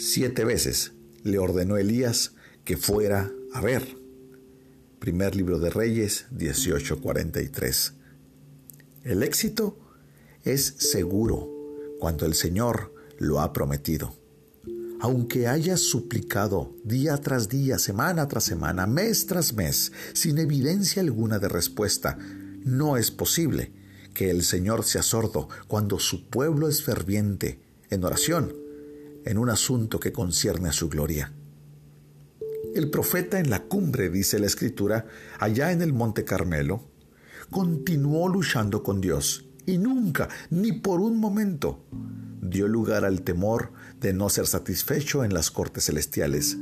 Siete veces le ordenó Elías que fuera a ver. Primer libro de Reyes 18:43. El éxito es seguro cuando el Señor lo ha prometido. Aunque hayas suplicado día tras día, semana tras semana, mes tras mes, sin evidencia alguna de respuesta, no es posible que el Señor sea sordo cuando su pueblo es ferviente en oración en un asunto que concierne a su gloria. El profeta en la cumbre, dice la escritura, allá en el monte Carmelo, continuó luchando con Dios y nunca, ni por un momento, dio lugar al temor de no ser satisfecho en las cortes celestiales.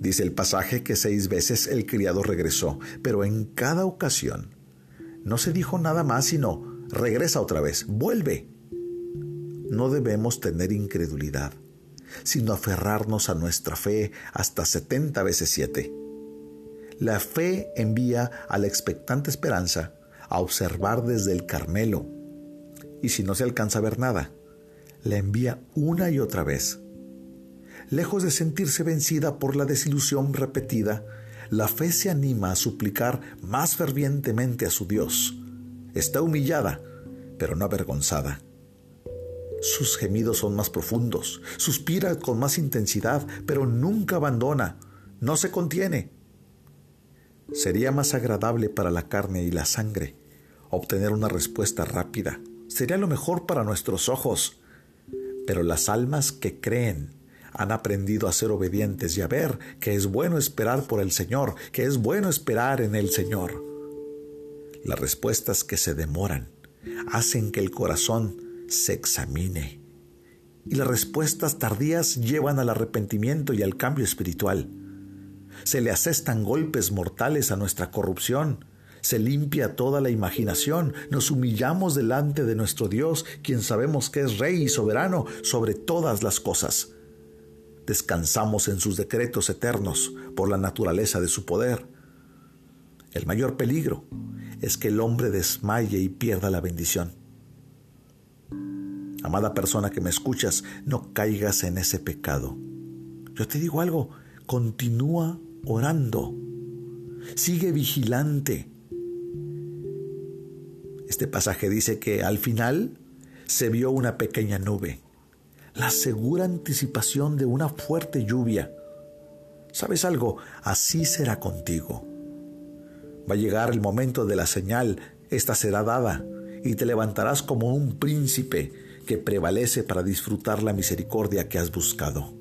Dice el pasaje que seis veces el criado regresó, pero en cada ocasión no se dijo nada más sino, regresa otra vez, vuelve no debemos tener incredulidad, sino aferrarnos a nuestra fe hasta 70 veces 7. La fe envía a la expectante esperanza a observar desde el Carmelo, y si no se alcanza a ver nada, la envía una y otra vez. Lejos de sentirse vencida por la desilusión repetida, la fe se anima a suplicar más fervientemente a su Dios. Está humillada, pero no avergonzada. Sus gemidos son más profundos, suspira con más intensidad, pero nunca abandona, no se contiene. Sería más agradable para la carne y la sangre obtener una respuesta rápida. Sería lo mejor para nuestros ojos. Pero las almas que creen han aprendido a ser obedientes y a ver que es bueno esperar por el Señor, que es bueno esperar en el Señor. Las respuestas que se demoran hacen que el corazón se examine. Y las respuestas tardías llevan al arrepentimiento y al cambio espiritual. Se le asestan golpes mortales a nuestra corrupción. Se limpia toda la imaginación. Nos humillamos delante de nuestro Dios, quien sabemos que es Rey y soberano sobre todas las cosas. Descansamos en sus decretos eternos por la naturaleza de su poder. El mayor peligro es que el hombre desmaye y pierda la bendición. Amada persona que me escuchas, no caigas en ese pecado. Yo te digo algo, continúa orando, sigue vigilante. Este pasaje dice que al final se vio una pequeña nube, la segura anticipación de una fuerte lluvia. ¿Sabes algo? Así será contigo. Va a llegar el momento de la señal, esta será dada, y te levantarás como un príncipe que prevalece para disfrutar la misericordia que has buscado.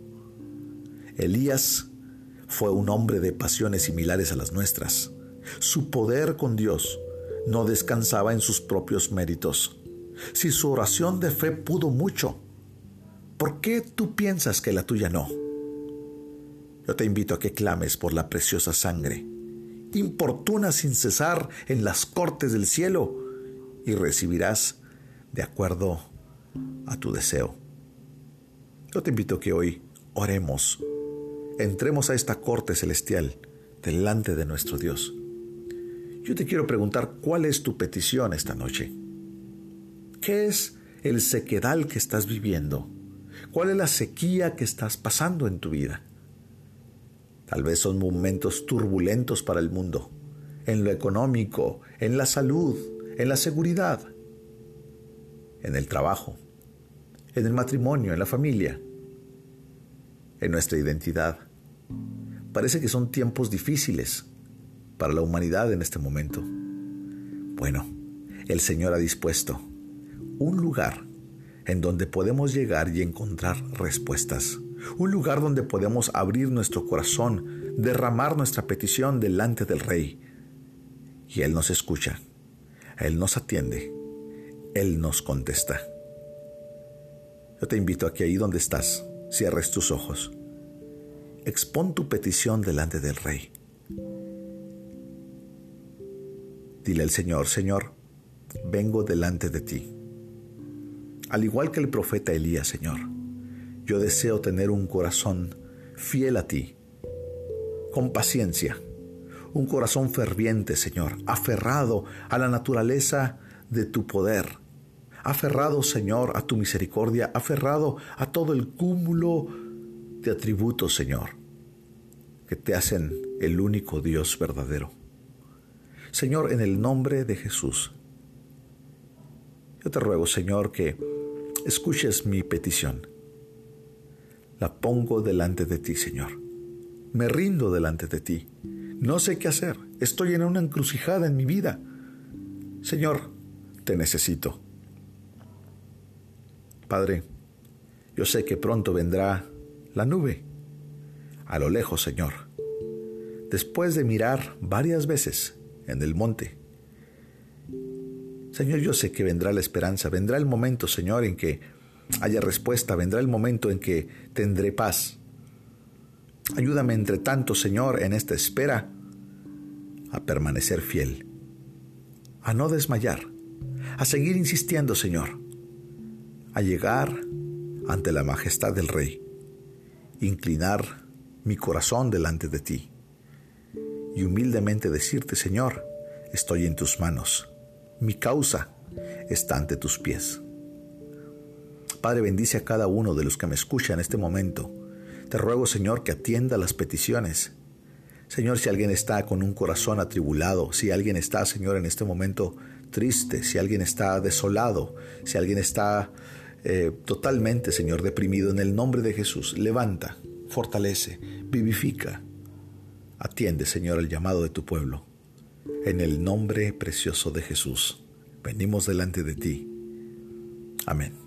Elías fue un hombre de pasiones similares a las nuestras. Su poder con Dios no descansaba en sus propios méritos. Si su oración de fe pudo mucho, ¿por qué tú piensas que la tuya no? Yo te invito a que clames por la preciosa sangre. Importuna sin cesar en las cortes del cielo y recibirás de acuerdo a tu deseo. Yo te invito a que hoy oremos, entremos a esta corte celestial delante de nuestro Dios. Yo te quiero preguntar cuál es tu petición esta noche. ¿Qué es el sequedal que estás viviendo? ¿Cuál es la sequía que estás pasando en tu vida? Tal vez son momentos turbulentos para el mundo, en lo económico, en la salud, en la seguridad, en el trabajo, en el matrimonio, en la familia, en nuestra identidad. Parece que son tiempos difíciles para la humanidad en este momento. Bueno, el Señor ha dispuesto un lugar en donde podemos llegar y encontrar respuestas. Un lugar donde podemos abrir nuestro corazón, derramar nuestra petición delante del Rey. Y Él nos escucha, Él nos atiende, Él nos contesta. Yo te invito a que ahí donde estás, cierres tus ojos. Expón tu petición delante del Rey. Dile al Señor, Señor, vengo delante de ti. Al igual que el profeta Elías, Señor, yo deseo tener un corazón fiel a ti, con paciencia, un corazón ferviente, Señor, aferrado a la naturaleza de tu poder aferrado, Señor, a tu misericordia, aferrado a todo el cúmulo de atributos, Señor, que te hacen el único Dios verdadero. Señor, en el nombre de Jesús, yo te ruego, Señor, que escuches mi petición. La pongo delante de ti, Señor. Me rindo delante de ti. No sé qué hacer. Estoy en una encrucijada en mi vida. Señor, te necesito. Padre, yo sé que pronto vendrá la nube. A lo lejos, Señor. Después de mirar varias veces en el monte. Señor, yo sé que vendrá la esperanza, vendrá el momento, Señor, en que haya respuesta, vendrá el momento en que tendré paz. Ayúdame entre tanto, Señor, en esta espera, a permanecer fiel, a no desmayar, a seguir insistiendo, Señor, a llegar ante la majestad del Rey, inclinar mi corazón delante de ti y humildemente decirte, Señor, estoy en tus manos, mi causa está ante tus pies. Padre, bendice a cada uno de los que me escuchan en este momento te ruego, Señor, que atienda las peticiones. Señor, si alguien está con un corazón atribulado, si alguien está, Señor, en este momento triste, si alguien está desolado, si alguien está eh, totalmente, Señor, deprimido, en el nombre de Jesús, levanta, fortalece, vivifica. Atiende, Señor, el llamado de tu pueblo. En el nombre precioso de Jesús, venimos delante de ti. Amén.